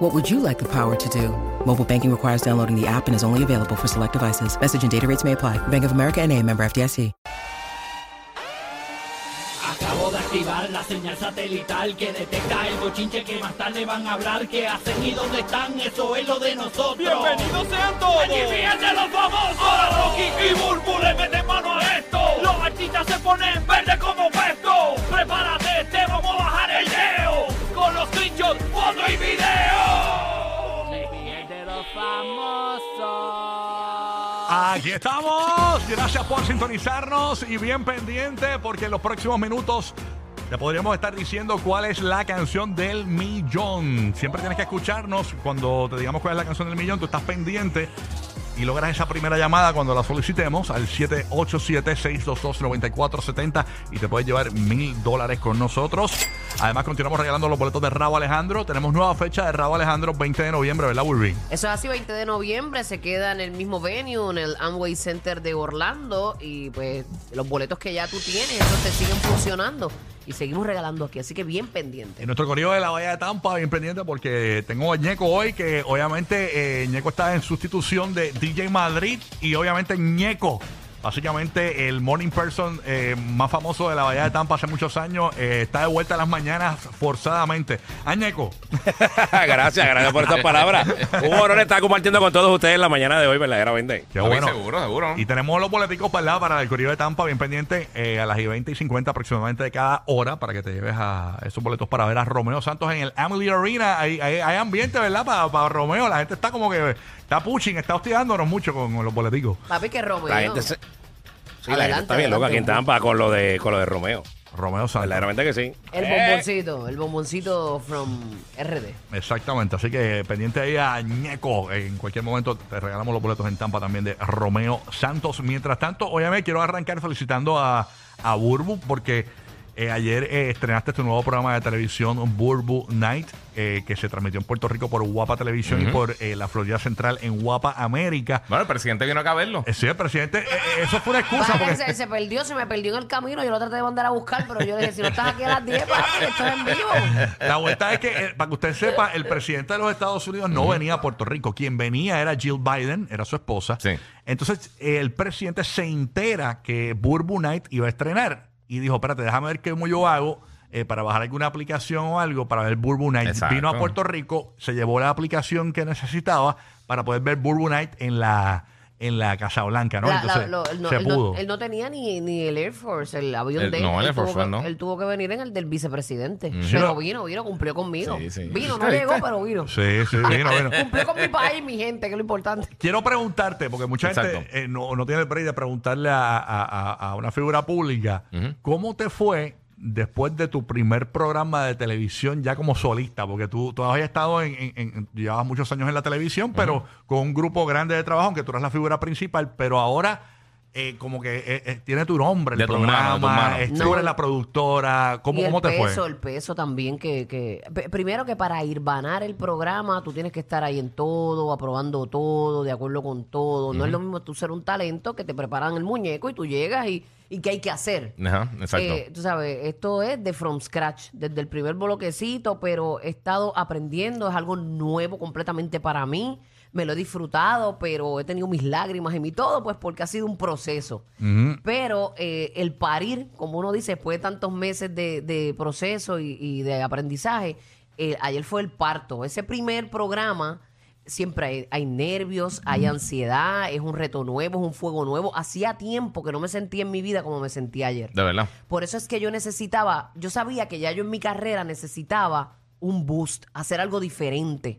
What would you like the power to do? Mobile banking requires downloading the app and is only available for select devices. Message and data rates may apply. Bank of America and a member FDIC. Acabo de activar la señal satelital que detecta el bochinche que más tarde van a hablar. ¿Qué hacen y dónde están? Eso es lo de nosotros. ¡Bienvenidos sean todos! ¡Aquí fíjense los famosos! Ahora Rocky y Burbu le meten mano a esto. Los artistas se ponen verde Aquí estamos. Gracias por sintonizarnos y bien pendiente porque en los próximos minutos te podríamos estar diciendo cuál es la canción del millón. Siempre tienes que escucharnos cuando te digamos cuál es la canción del millón. Tú estás pendiente y logras esa primera llamada cuando la solicitemos al 787-622-9470 y te puedes llevar mil dólares con nosotros. Además, continuamos regalando los boletos de Rabo Alejandro. Tenemos nueva fecha de Rabo Alejandro, 20 de noviembre, ¿verdad, Burby? Eso es así, 20 de noviembre se queda en el mismo venue, en el Amway Center de Orlando. Y pues los boletos que ya tú tienes, esos te siguen funcionando. Y seguimos regalando aquí, así que bien pendiente. En nuestro corrido de la Bahía de Tampa, bien pendiente porque tengo a Ñeco hoy, que obviamente eh, Ñeco está en sustitución de DJ Madrid y obviamente Ñeco. Básicamente el morning person eh, más famoso de la Bahía de Tampa hace muchos años eh, está de vuelta a las mañanas forzadamente. Añeco. gracias, gracias por estas palabras. Un honor estar compartiendo con todos ustedes la mañana de hoy, verdaderamente. Qué bueno. seguro, seguro. Y tenemos los boleticos para, para el corrido de Tampa, bien pendiente, eh, a las y 20 y 50 aproximadamente de cada hora, para que te lleves a esos boletos para ver a Romeo Santos en el Emily Arena. Hay, hay, hay ambiente, ¿verdad? Para, para Romeo. La gente está como que está pushing, está hostigándonos mucho con, con los boleticos. Papi, que Romeo. La gente se- Sí, la gente Adelante, está bien loca aquí en. Tampa con lo de, con lo de Romeo. Romeo Santos. Verdaderamente que sí. El Eh, bomboncito, el bomboncito from RD. Exactamente, así que pendiente ahí a Ñeco. En cualquier momento te regalamos los boletos en Tampa también de Romeo Santos. Mientras tanto, obviamente quiero arrancar felicitando a, a Burbu porque eh, ayer eh, estrenaste tu nuevo programa de televisión Burbu Night eh, que se transmitió en Puerto Rico por Guapa Televisión y por eh, la Florida Central en Guapa América. Bueno, el presidente vino acá a verlo. Eh, sí, el presidente, eso fue una excusa porque... se, se perdió, se me perdió en el camino. Yo lo traté de mandar a buscar, pero yo le dije: si no estás aquí a las 10, papi, esto es en vivo. La vuelta es que, eh, para que usted sepa, el presidente de los Estados Unidos no venía a Puerto Rico. Quien venía era Jill Biden, era su esposa. Sí. Entonces, eh, el presidente se entera que Burbu Night iba a estrenar y dijo, espérate, déjame ver cómo yo hago eh, para bajar alguna aplicación o algo para ver Burbu Night. Exacto. Vino a Puerto Rico, se llevó la aplicación que necesitaba para poder ver Burbu Night en la, en la Casa Blanca, ¿no? La- la- Entonces, lo- él, no, se él no- pudo. él no tenía ni, ni el Air Force, el avión El- de él. no, el Él Air Force tuvo One que- no. Él tuvo que venir en el del vicepresidente. Sí, Pero no. vino, vino, cumplió conmigo. Sí, sí. Vino, no llegó, pero vino. Sí, sí, vino, vino. Cumplió con mi país, mi gente, que es lo importante. Quiero preguntarte, porque mucha gente eh, no, no tiene el break de preguntarle a, a- a- a una figura pública, ¿cómo te fue después de tu primer programa de televisión ya como solista? Porque tú, tú habías estado en, en- en- llevabas muchos años en la televisión, pero con un grupo grande de trabajo, aunque tú eras la figura principal, pero ahora... eh, como que eh, eh, tiene tu nombre, el De tu mano, de tu programa, mano. eh, tú No. eres la productora, ¿cómo, y el cómo te peso, fue? el peso también que, que p- primero que para ir banar el programa tú tienes que estar ahí en todo, aprobando todo, de acuerdo con todo. No es lo mismo tú ser un talento que te preparan el muñeco y tú llegas y, y qué hay que hacer. Ajá, exacto. Eh, tú sabes, esto es de from scratch, desde el primer bloquecito, pero he estado aprendiendo, es algo nuevo completamente para mí. Me lo he disfrutado, pero he tenido mis lágrimas y mi todo, pues porque ha sido un proceso. Pero eh, el parir, como uno dice, después de tantos meses de, de proceso y, y de aprendizaje, eh, ayer fue el parto. Ese primer programa siempre hay, hay nervios, hay ansiedad, es un reto nuevo, es un fuego nuevo. Hacía tiempo que no me sentía en mi vida como me sentí ayer. De verdad. Por eso es que yo necesitaba, yo sabía que ya yo en mi carrera necesitaba un boost, hacer algo diferente.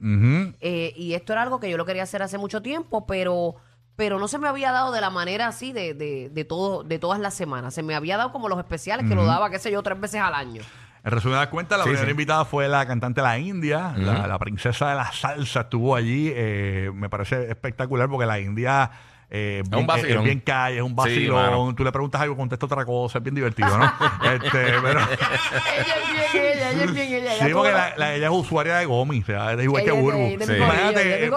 Eh, y esto era algo que yo lo quería hacer hace mucho tiempo, pero, pero no se me había dado de la manera así de, de, de, todo, de todas las semanas. Se me había dado como los especiales que lo daba, qué sé yo, tres veces al año. En resumidas cuentas, la Sí, primera sí. invitada fue la cantante de la India, la, la princesa de la salsa estuvo allí. eh, me parece espectacular porque la India eh, un bien, vacilón. es bien calle, es un Sí, vacilón. mano. Tú le preguntas algo, contesta otra cosa, es bien divertido, ¿no? este, pero, ella es bien ella, ella es bien ella. sí, ella porque todo- la, la- ella es usuaria de Gomi, o sea, es igual que es de- Burbu. de Sí. Imagínate, eh.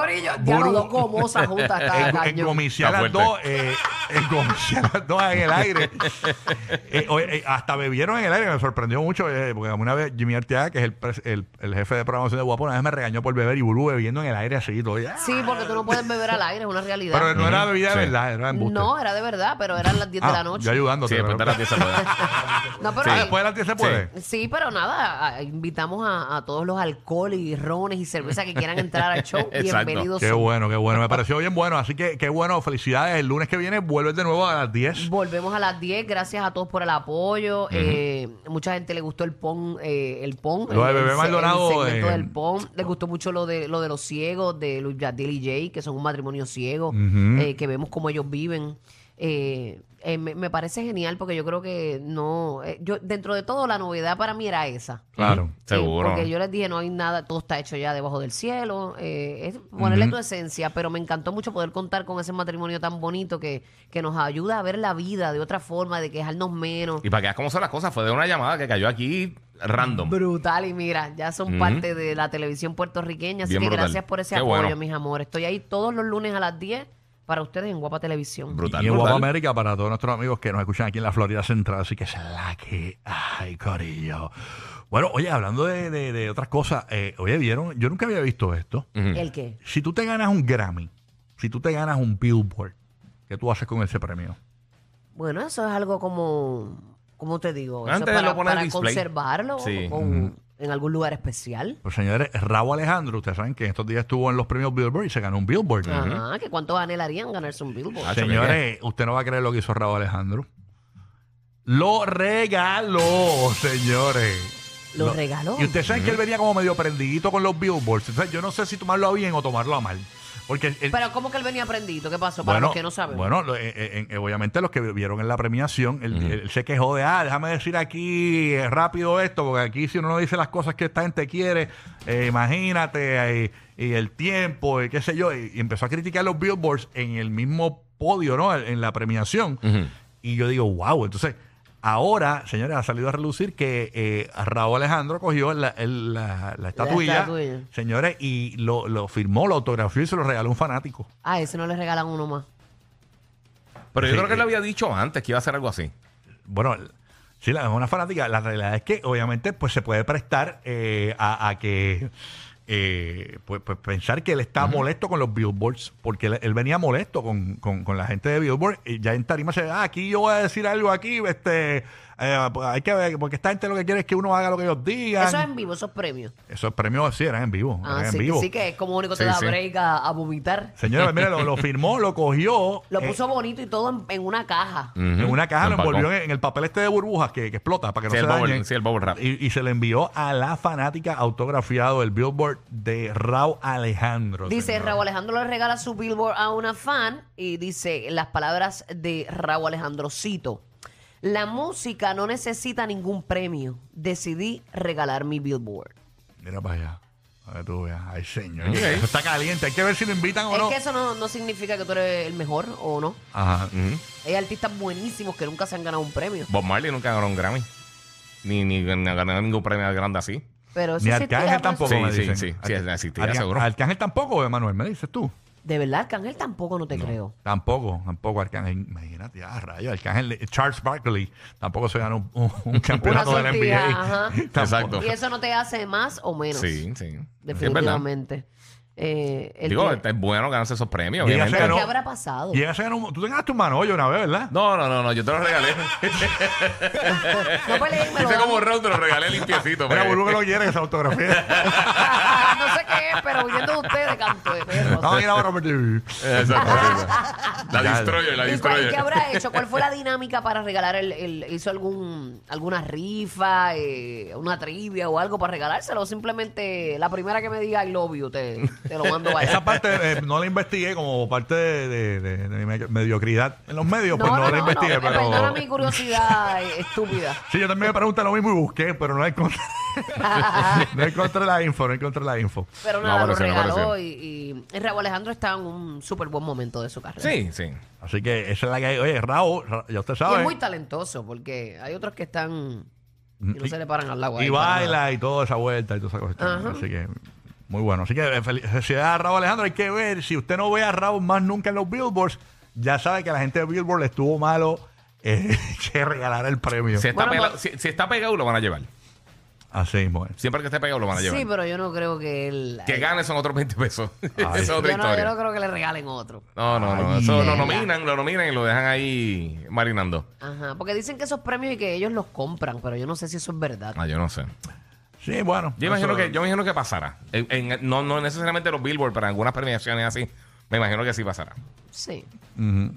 Ya los dos gomosas juntas. en, en las dos, eh, en las dos en el aire. Eh, eh, hasta bebieron en el aire, me sorprendió mucho, eh, porque una vez Jimmy Arteaga, que es el, el, el jefe de programación de Guapo, una vez me regañó por beber y Burbu bebiendo en el aire así, todo. Sí, porque tú no puedes beber al aire, es una realidad. Pero no era bebida de Sí. verdad, era embuste. no, era de verdad, pero eran las 10 de Ah, la noche. Yo ayudándote. Sí, después de pero- las 10 se puede. No, pero Ah, después de las 10 se puede. Sí, pero nada, a- invitamos a, a todos los alcoholes y rones y cerveza que quieran entrar al show. Exacto. Bienvenidos. Qué bueno, qué bueno. Me pareció bien bueno. Así que qué bueno. Felicidades. El lunes que viene vuelves de nuevo a las 10. Volvemos a las 10, gracias a todos por el apoyo. Eh, mucha gente le gustó el PON, eh, el PON. Lo de el- Bebé el- Maldonado, El segmento eh, del PON. Les gustó mucho lo de lo de los ciegos, de Luis Yadiel y Jay, que son un matrimonio ciego, eh, que vemos cómo ellos viven. Eh, eh, me, me parece genial porque yo creo que no. eh, yo Dentro de todo, la novedad para mí era esa. Claro. Sí, Seguro. porque yo les dije, no hay nada, todo está hecho ya debajo del cielo. eh, es ponerle tu esencia, pero me encantó mucho poder contar con ese matrimonio tan bonito que, que nos ayuda a ver la vida de otra forma, de quejarnos menos. Y para que veas cómo son las cosas, fue de una llamada que cayó aquí random. Brutal, y mira, ya son parte de la televisión puertorriqueña. Así Bien que brutal. gracias por ese Qué apoyo, bueno. mis amores. Estoy ahí todos los lunes a las 10 para ustedes en Guapa Televisión. Brutal. y en brutal. Guapa América para todos nuestros amigos que nos escuchan aquí en la Florida Central. Así que es la que. Ay, Corillo. Bueno, oye, hablando de, de- de otras cosas, eh, oye, vieron, yo nunca había visto esto. ¿El qué? Si tú te ganas un Grammy, si tú te ganas un Billboard, ¿qué tú haces con ese premio? Bueno, eso es algo como, ¿cómo te digo? Eso Antes es para, lo pones en para display. conservarlo Sí. con- en algún lugar especial. Pues señores, Raúl Alejandro, ustedes saben que estos días estuvo en los premios Billboard y se ganó un Billboard. Ajá, que cuánto anhelarían ganarse un Billboard. Ah, Señores, usted no va a creer lo que hizo Raúl Alejandro. Lo regaló, señores. Lo regaló. Y ustedes saben que él venía como medio prendidito con los billboards. Entonces, yo no sé si tomarlo a bien o tomarlo a mal. Porque él- Pero ¿cómo que él venía prendido? ¿Qué pasó? Para bueno, los que no saben. Bueno, lo- eh, eh, eh, obviamente los que vieron en la premiación, él, él se quejó de, ah, déjame decir aquí eh, rápido esto, porque aquí si uno no dice las cosas que esta gente quiere, eh, imagínate, eh, y el tiempo, y qué sé yo, y, y empezó a criticar los billboards en el mismo podio, ¿no? En la premiación. Y yo digo, wow, entonces... Ahora, señores, ha salido a relucir que eh, Raúl Alejandro cogió la, el- la- la estatuilla, estatuilla. señores, y lo, lo firmó, lo autografió y se lo regaló a un fanático. Ah, ese no le regalan uno más. Pero yo Sí, creo que él eh. había dicho antes que iba a hacer algo así. Bueno, sí, la es una fanática. La realidad es que obviamente pues se puede prestar eh, a, a que eh, pues, pues, pensar que él está molesto con los billboards, porque él, él venía molesto con, con- con la gente de Billboard. Y ya en tarima se ah, aquí yo voy a decir algo aquí, este eh, pues, hay que ver, porque esta gente lo que quiere es que uno haga lo que ellos digan. Eso es en vivo, esos premios. Esos premios sí eran en vivo. Ah, eran sí, en que vivo. sí, que es como único te Sí, da sí. break a, a vomitar. Señores, mire, lo, lo firmó, lo cogió. Lo eh, puso bonito y todo en, en una caja. En una caja lo envolvió en, en el papel este de burbujas que, que explota para que Sí, no el se bubble- dañe. sí, el bubble wrap. Y, y se le envió a la fanática autografiado el billboard de Raúl Alejandro. Dice, señor. Raúl Alejandro le regala su billboard a una fan y dice las palabras de Raúl Alejandro, cito, la música no necesita ningún premio, decidí regalar mi billboard. Mira para allá. A ver tú veas. Ay, señor. Eso está caliente. Hay que ver si lo invitan o es no. que eso no, no significa que tú eres el mejor o no. Ajá. Hay artistas buenísimos que nunca se han ganado un premio. Bob Marley nunca ganó un Grammy. Ni, ni, ni ganó ningún premio grande así. Pero Ni Arcángel tampoco, Sí, me sí, dicen. sí, sí, Arca- existía, Arca- seguro. Arcángel tampoco, Emanuel, me dices tú. De verdad, Arcángel tampoco no te creo. Tampoco, tampoco Arcángel. Imagínate, ah, rayo, Arcángel. eh, Charles Barkley tampoco se ganó un, un- un campeonato de la NBA. ajá. Tampoco. Exacto. Y eso no te hace más o menos. Sí, sí. Sí, es verdad. Definitivamente. Eh, el Digo, que- es bueno ganarse esos premios, Llega a obviamente. ser- ¿Pero no. ¿Qué habrá pasado? Y ella se ganó un- tú te ganaste un manollo una vez, ¿verdad? No, no, no, no, yo te lo regalé. No peleen, me lo Hice como dan. round, te lo regalé limpiecito. Mira, pues. Burbu que lo quiere esa autografía. no sé qué es, pero huyendo de ustedes, canto de perro. no, mira, ahora me- Exacto, exacto. La destroyer, la ¿Y cuál- destroyer. qué habrá hecho? ¿Cuál fue la dinámica para regalar el, el- hizo algún alguna rifa, eh, una trivia o algo para regalárselo? O simplemente la primera que me diga I love you, te, te lo mando vaya. Esa parte eh, no la investigué como parte de, de- de- de mi me- mediocridad en los medios, pues no, la investigué, no, pero... Perdona mi curiosidad eh, estúpida. Sí, yo también me pregunté lo mismo y busqué, pero no encontré, no encontré la info, no encontré la info. Pero nada, lo apareció, no regaló apareció. y, y Raúl Alejandro está en un súper buen momento de su carrera. Sí, sí. Así que esa es la que hay. Oye, Raúl, Ra- ya usted Y sabe. es muy talentoso porque hay otros que están y no se le paran al agua. y baila y toda esa vuelta y toda esa cuestión. Así que muy bueno. Así que eh, fel- felicidades a Raúl Alejandro. Hay que ver, si usted no ve a Raúl más nunca en los billboards, ya sabe que a la gente de Billboard le estuvo malo eh, que regalar el premio. Si está, Bueno, pegado, pues- si, si está pegado, lo van a llevar. Así mismo. es. Siempre que esté pegado, lo van a llevar. Sí, pero yo no creo que él. Que gane son otros 20 pesos. Esa es yo, otra no, historia. yo no creo que le regalen otro. No, no, no. Ay, Eso lo nominan, lo nominan y lo dejan ahí marinando. Ajá. Porque dicen que esos premios y que ellos los compran, pero yo no sé si eso es verdad. Ah, yo no sé. Sí, bueno. Yo imagino que, yo imagino que pasará. En- en- no, no necesariamente los Billboard, pero en algunas premiaciones así. Me imagino que sí pasará. Sí. Ujú.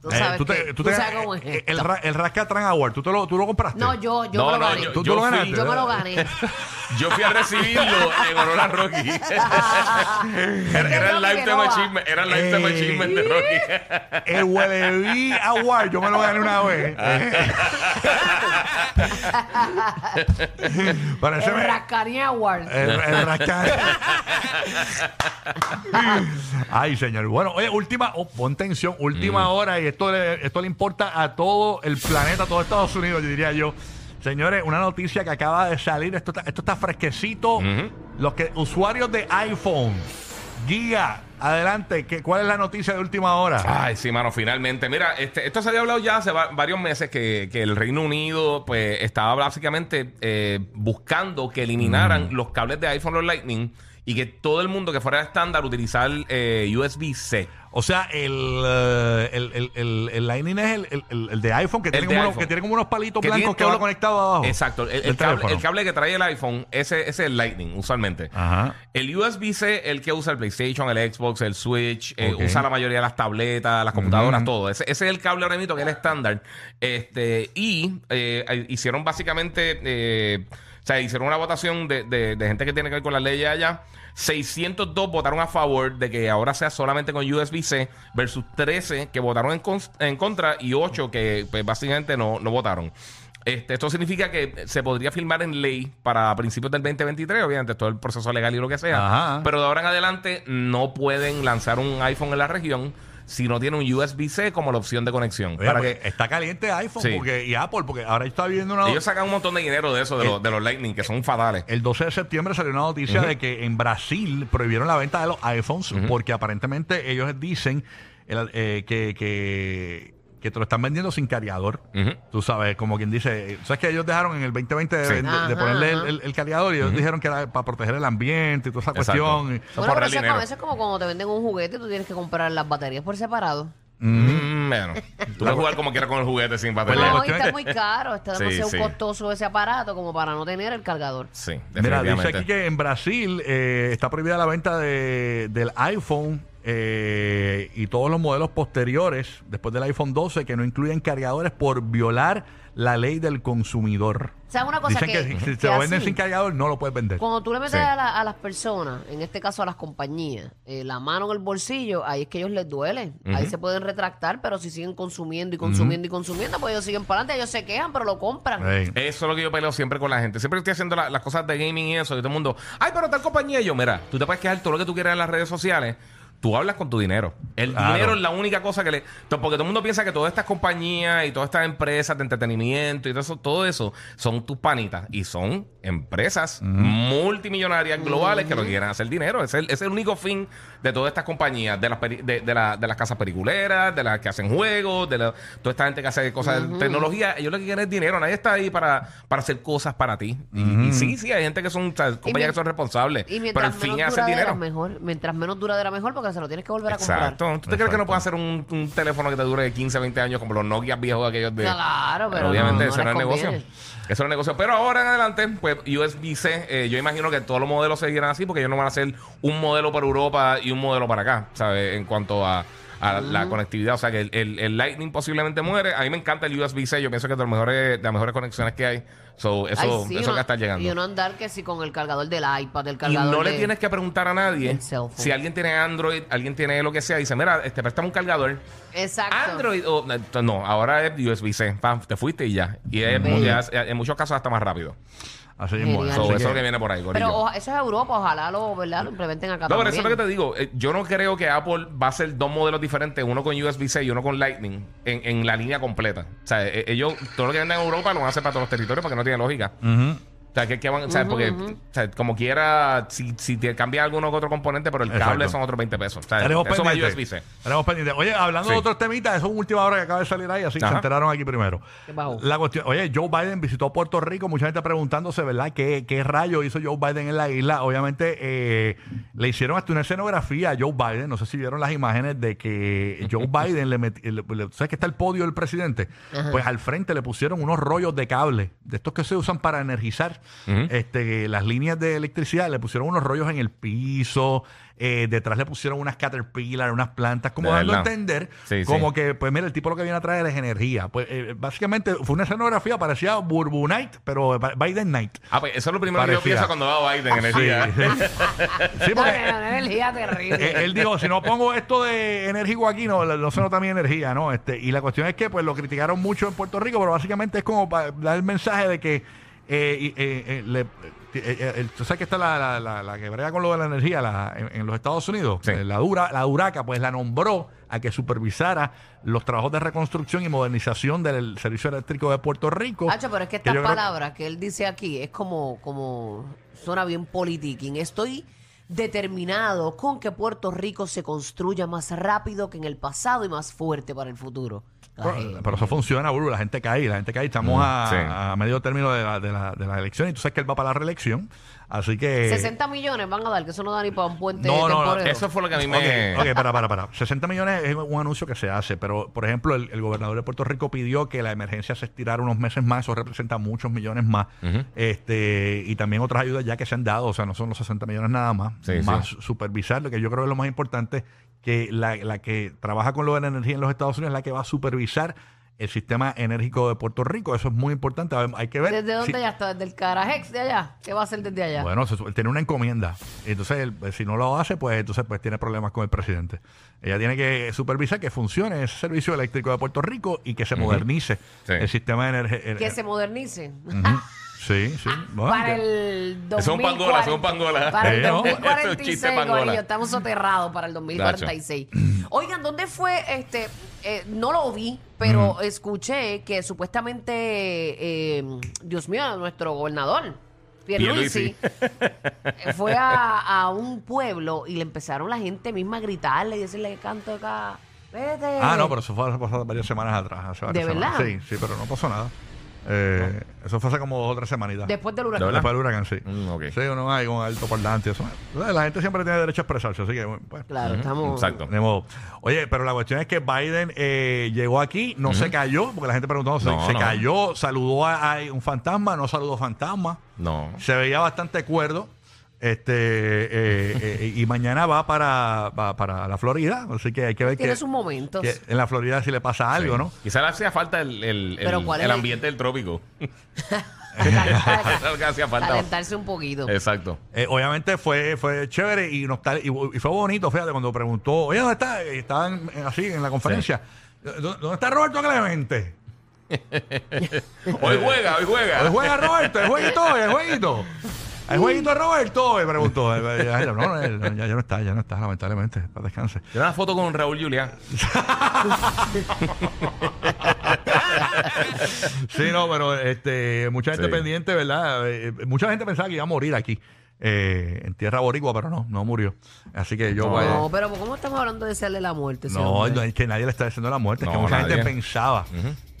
Tú Eh, sabes, tú te- que- tú tú te- sabes cómo es eh, esto. el, ra- el Rascatran Award, ¿tú, te lo, ¿tú lo compraste? No, yo, yo No, me lo no, gané. yo- ¿Tú, yo tú lo fui- ganaste? Yo me lo gané. Yo fui a recibirlo en honor a Rocky. era, era el Rocky Lifetime no va. Achievement, era el Lifetime Eh. Achievement de Rocky. El Hueleví Award, yo me lo gané una vez. Parece El Rascani Award. El, el. Ay, señor. Bueno, oye, última, oh, pon tensión, última hora, y esto le, esto le importa a todo el planeta, a todo Estados Unidos, yo diría yo. Señores, una noticia que acaba de salir, esto está, esto está fresquecito. Los que usuarios de iPhone, guía, adelante, ¿qué, ¿cuál es la noticia de última hora? Ay, sí, mano, finalmente. Mira, este, esto se había hablado ya hace va- varios meses que, que el Reino Unido pues estaba básicamente eh, buscando que eliminaran los cables de iPhone los Lightning y que todo el mundo que fuera estándar utilizar eh, USB-C. O sea, el, eh, el, el, el- el Lightning es el, el- de iPhone que, tiene de como, unos, iPhone. que tiene como unos palitos Que blancos que todo- conectado abajo. Exacto. El, el del cable, teléfono. el cable que trae el iPhone, ese, ese es el Lightning, usualmente. Ajá. El USB-C, el que usa el PlayStation, el Xbox, el Switch, eh, Ok. usa la mayoría de las tabletas, las computadoras, todo. Ese, ese es el cable ahora mismo que es el estándar. Este, y eh, eh, hicieron básicamente, eh, sea, hicieron una votación de, de- de gente que tiene que ver con las leyes allá. 602 votaron a favor de que ahora sea solamente con USB-C versus 13 que votaron en, cons- en contra y 8 que pues, básicamente no, no votaron. Este, esto significa que se podría firmar en ley para principios del 2023, obviamente todo el proceso legal y lo que sea. Ajá. Pero de ahora en adelante no pueden lanzar un iPhone en la región si no tiene un USB-C como la opción de conexión. Oye, para pues, que está caliente iPhone Sí. porque, y Apple, porque ahora está viendo una. ellos sacan un montón de dinero de eso, de, los, de los Lightning, que son fatales. El 12 de septiembre salió una noticia de que en Brasil prohibieron la venta de los iPhones porque aparentemente ellos dicen el- eh, que, que, que te lo están vendiendo sin cargador. Ujú. Tú sabes, como quien dice, ¿sabes que ellos dejaron en el 2020 de, Sí. de- de Ajá, ponerle el, ajá. el- el cargador y ellos dijeron que era para proteger el ambiente y toda esa Exacto. cuestión? Y- Bueno, pero eso, es dinero. como, eso es como cuando te venden un juguete y tú tienes que comprar las baterías por separado. Mm, bueno, tú puedes jugar como quieras con el juguete sin batería. No, y está es muy caro, está Sí, demasiado sí. costoso ese aparato como para no tener el cargador. Sí, Mira, dice aquí que en Brasil eh, está prohibida la venta de, del iPhone eh, y todos los modelos posteriores después del iPhone 12 que no incluyen cargadores por violar la ley del consumidor. ¿Sabes una cosa Dicen que, que- si que te lo venden así? sin cargador no lo puedes vender. Cuando tú le metes Sí. a, la- a las personas, en este caso a las compañías, eh, la mano en el bolsillo, ahí es que ellos les duele. Ahí se pueden retractar, pero si siguen consumiendo y consumiendo y consumiendo, pues ellos siguen para adelante, ellos se quejan, pero lo compran. Eso es lo que yo peleo siempre con la gente. Siempre que estoy haciendo la- las cosas de gaming y eso, y todo el mundo, ay, pero tal compañía. Y yo, mira, tú te puedes quejar todo lo que tú quieras en las redes sociales. Tú hablas con tu dinero. El Claro. dinero es la única cosa que le. Porque todo el mundo piensa que todas estas compañías y todas estas empresas de entretenimiento y todo eso, todo eso son tus panitas. Y son empresas multimillonarias globales que lo que quieren hacer dinero. Es el, es el único fin de todas estas compañías, de las, peri- de, de la- de las casas peliculeras, de las que hacen juegos, de la- toda esta gente que hace cosas de tecnología. Ellos lo que quieren es dinero. Nadie está ahí para, para hacer cosas para ti. Y, y sí, sí, hay gente que son o sea, compañías que son responsables. Y Pero el fin es hacer dinero. mejor. Mientras menos duradera, mejor, porque se lo tienes que volver a comprar. Exacto. ¿Tú te crees que no puedes hacer un, un teléfono que te dure 15, 20 años como los Nokia viejos aquellos de... Claro, pero obviamente no, no eso no es negocio. Eso no es negocio. Pero ahora en adelante, pues USB-C, eh, yo imagino que todos los modelos seguirán así porque ellos no van a hacer un modelo para Europa y un modelo para acá, ¿sabes? En cuanto a, a la conectividad. O sea, que el, el- el Lightning posiblemente muere. A mí me encanta el USB-C. Yo pienso que es de, los mejores, de las mejores conexiones que hay. So, eso Ay, eso que está llegando. Y uno andar que si con el cargador del iPad, del Y cargador no le tienes que preguntar a nadie si alguien tiene Android, alguien tiene lo que sea. Dice, mira, este, préstame un cargador. Exacto. Android, o- no, ahora es USB-C. Te fuiste y ya. Y es, Bello. ya es- en muchos casos hasta más rápido. Así mismo. Genial. es. So, Así eso es lo que- que viene por ahí, Pero Corillo. oja- eso es Europa, ojalá lo, ¿verdad? lo implementen acá No, pero eso es lo que te digo. Eh, Yo no creo que Apple va a hacer dos modelos diferentes, uno con USB-C y uno con Lightning, en, en la línea completa. O sea, eh, ellos, todo lo que venden en Europa lo van a hacer para todos los territorios porque no tiene lógica. Ujú. O sea, que, que van, o sea, porque, o sea, como quiera, si, si te cambia alguno que otro componente, pero el Exacto. cable son otros 20 pesos. O sea, Tenemos eso va pendiente. USB-C. Tenemos pendiente. Oye, hablando Sí. de otros temitas, eso es una última hora que acaba de salir ahí, así Ajá. se enteraron aquí primero. ¿Qué pasó? La cuestión, oye, Joe Biden visitó Puerto Rico, mucha gente preguntándose, ¿verdad? ¿Qué, qué rayo hizo Joe Biden en la isla? Obviamente eh, le hicieron hasta una escenografía a Joe Biden, no sé si vieron las imágenes de que Joe Biden le metió, ¿sabes que está el podio del presidente? Pues al frente le pusieron unos rollos de cable, de estos que se usan para energizar este, las líneas de electricidad, le pusieron unos rollos en el piso, eh, detrás le pusieron unas caterpillar, unas plantas, como De dando a entender, Sí, sí. como que, pues mira, el tipo lo que viene a traer es energía. Pues eh, básicamente fue una escenografía, parecía Burbu Night, pero Bi- Biden Night. Ah, pues eso es lo primero que yo Parecía. pienso cuando veo a Biden, energía. Sí, porque energía terrible. eh, él dijo, si no pongo esto de enérgico aquí, no, no se nota mi energía, ¿no? Este, y la cuestión es que pues lo criticaron mucho en Puerto Rico, pero básicamente es como para dar el mensaje de que eh, y, eh, eh, le- eh, eh, tú sabes que está la, la, la, la que brega con lo de la energía la- en, en los Estados Unidos, Sí. Eh, la dura, la Duraca, pues la nombró a que supervisara los trabajos de reconstrucción y modernización del servicio eléctrico de Puerto Rico. Hacho, pero es que estas que- palabras que él dice aquí es como, como suena bien politiquín. Estoy determinado con que Puerto Rico se construya más rápido que en el pasado y más fuerte para el futuro. Pero, eso funciona, Burbu, la gente cae, la gente cae. Estamos a, sí. a medio término de la, de, la, de la elección y tú sabes que él va para la reelección. Así que. 60 millones van a dar, que eso no da ni para un puente No, no, no. Eso fue lo que a mí me... Ok, ok, para, para, para. 60 millones es un anuncio que se hace, pero por ejemplo, el, el gobernador de Puerto Rico pidió que la emergencia se estirara unos meses más, eso representa muchos millones más. este Y también otras ayudas ya que se han dado, o sea, no son los 60 millones nada más. Sí, más sí. supervisar, lo que yo creo que es lo más importante, que la, la que trabaja con lo de la energía en los Estados Unidos es la que va a supervisar el sistema enérgico de Puerto Rico. Eso es muy importante. A ver, Hay que ver. ¿Desde dónde si- ya está? ¿Desde el Carajex de allá? ¿Qué va a hacer desde allá? bueno, se tiene una encomienda. Entonces, él, pues, si no lo hace, pues entonces pues tiene problemas con el presidente. Ella tiene que supervisar que funcione ese servicio eléctrico de Puerto Rico y que se modernice Sí. el sistema de energía. que se modernice. Sí, sí. Bueno, para el 2040. Eso es un pangola, eso es un pangola. Para el Sí, ¿no? 2046, Eso es un chiste pangola. corillo, estamos soterrados para el 2046. Oigan, ¿dónde fue este? eh, no lo vi, pero escuché que supuestamente, eh, Dios mío, nuestro gobernador, Pierluisi, fue a, a un pueblo y le empezaron la gente misma a gritarle y decirle que canto acá. Vete. Ah, no, pero eso fue hace pasado varias semanas atrás. hace varias ¿De semanas. verdad? Sí, sí, pero no pasó nada. Eh, Eso fue hace como dos o tres semanitas. Después del ¿De huracán. Después del huracán, sí. Mm, ok. Sí, uno hay con alto parlante. Eso. La gente siempre tiene derecho a expresarse, así que, bueno, pues. Claro, estamos. Exacto. De modo. Oye, pero la cuestión es que Biden eh, llegó aquí, no se cayó, porque la gente preguntó, ¿se, No, se no. cayó? ¿Saludó a, a un fantasma? ¿No saludó fantasma? No. Se veía bastante cuerdo. Este eh, eh, y mañana va para, va para la Florida, así que hay que ver Tiene que, sus momentos. que en la Florida si le pasa algo, Sí. ¿no? Quizá le hacía falta el, el, Pero el- ¿cuál el es el- ambiente del trópico. Eso es lo que hacía falta. Calentarse un poquito. Exacto. Eh, obviamente fue, fue chévere y, nostal- y, y fue bonito, fíjate, cuando preguntó, oye, ¿dónde está? Y estaban eh, así en la conferencia. ¿Dó- ¿Dónde está Roberto Clemente? Hoy juega, hoy juega. ¿Hoy juega Roberto? ¿El jueguito? ¿El jueguito? ¿El jueguito de Roberto? Me preguntó. Eh, eh, ya, no, eh, ya, ya no está, ya no está, lamentablemente. Para descanse. Tiene una foto con Raúl Julián. Sí, no, pero este, mucha gente Sí. pendiente, ¿verdad? Eh, mucha gente pensaba que iba a morir aquí, eh, en tierra boricua, pero no, no murió. Así que yo... No. pues, No, pero ¿cómo estamos hablando de desearle la muerte? a ese no, hombre? no, es que nadie le está diciendo la muerte, es que No, mucha gente pensaba.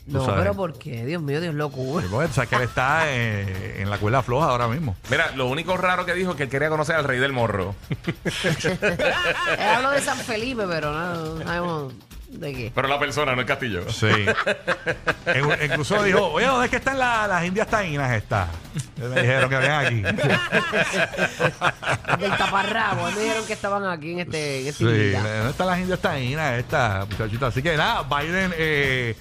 No, sabes. pero ¿por qué? Dios mío, Dios lo cubre. Sí, porque tú sabes que él está eh, en la cuerda floja ahora mismo. Mira, lo único raro que dijo es que él quería conocer al rey del morro. Él habló de San Felipe, pero no, no sabemos de qué. Pero la persona, no el castillo. Sí. En- incluso dijo, oye, ¿dónde es que están la- las indias taínas estas? Me dijeron que venían aquí. Del taparrabo. Me dijeron que estaban aquí en este, en este Sí, isla. ¿dónde están las indias taínas estas muchachitas? Así que nada, Biden eh,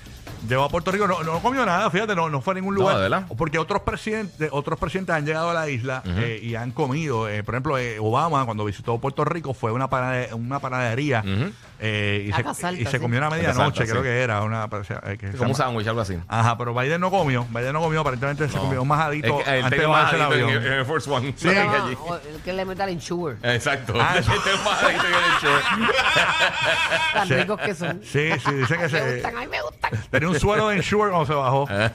Llegó a Puerto Rico, no, no comió nada, fíjate, no, no fue a ningún No, lugar. ¿de verdad? Porque otros presidentes, otros presidentes han llegado a la isla eh, y han comido. Eh, por ejemplo, eh, Obama, cuando visitó Puerto Rico, fue a una, panade- una panadería. Eh, y, se, Casalta, y se comió una medianoche, creo sí. que era. Una, eh, que Como un sándwich, algo así. Ajá, pero Biden no comió. Biden no comió, aparentemente se comió un majadito Es que, eh, antes de bajarse el avión. en, en Air Force One. Sí. Mira, allí. o el que le meta el insure. Exacto. Ah. Tengo majadito en el. Tan ricos que son. Sí, sí, dice que Me se gustan, a mí me gustan. tenía un suelo de Ensure cuando se bajó. Eh,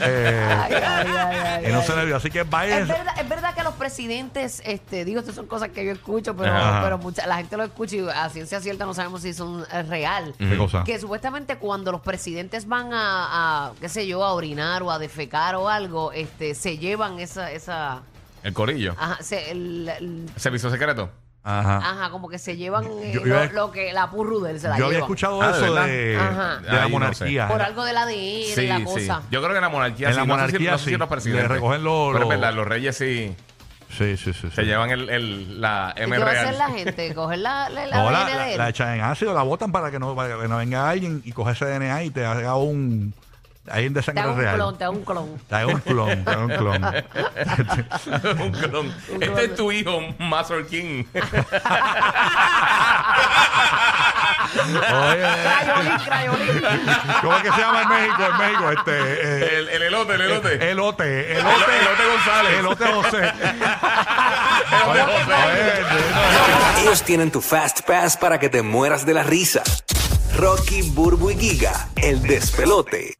Ay, ay, ay, ay, y no se le vio. Así que Biden. Es verdad, es verdad que los presidentes, este, digo, estas son cosas que yo escucho, pero, pero mucha, la gente lo escucha y a ciencia cierta no sabemos si son eh, real. ¿Qué cosa? Que supuestamente cuando los presidentes van a, a, qué sé yo, a orinar o a defecar o algo, este, se llevan esa, esa, El corillo. ajá, se- el- el- Servicio secreto. Ajá. ajá, como que se llevan eh, Yo- lo, yo había- lo que la purrudel se la Yo había llevan. escuchado Ah, ¿de eso verdad? de, Ajá. de la Ahí no monarquía. Por algo del ADN y la cosa. Yo creo que en la monarquía En sí. la no sé si- monarquía no sé si sí. los presidentes. Le recogen los- Pero es los- verdad, los reyes sí Sí, sí, sí. se sí. llevan el, el, la ¿Y M qué va a real. hacer la gente? ¿Coger la, la, la No, la, ADN la, él? la echan en ácido, la botan para que no, para que no venga alguien y coge ese DNA y te haga un. Alguien de te sangre hago un real. clon, te hago un clon. Te haga un clon, te haga un clon. un clon. Un Este es tu hijo, Master King. Oye, Crayolín, crayolín. ¿cómo es que se llama en México? En México, este. eh, el, el elote, el elote. Elote, elote, Elote González. Elote José. Elote José. Oye, no. Ellos tienen tu Fast Pass para que te mueras de la risa. Rocky, Burbu y Giga, el despelote.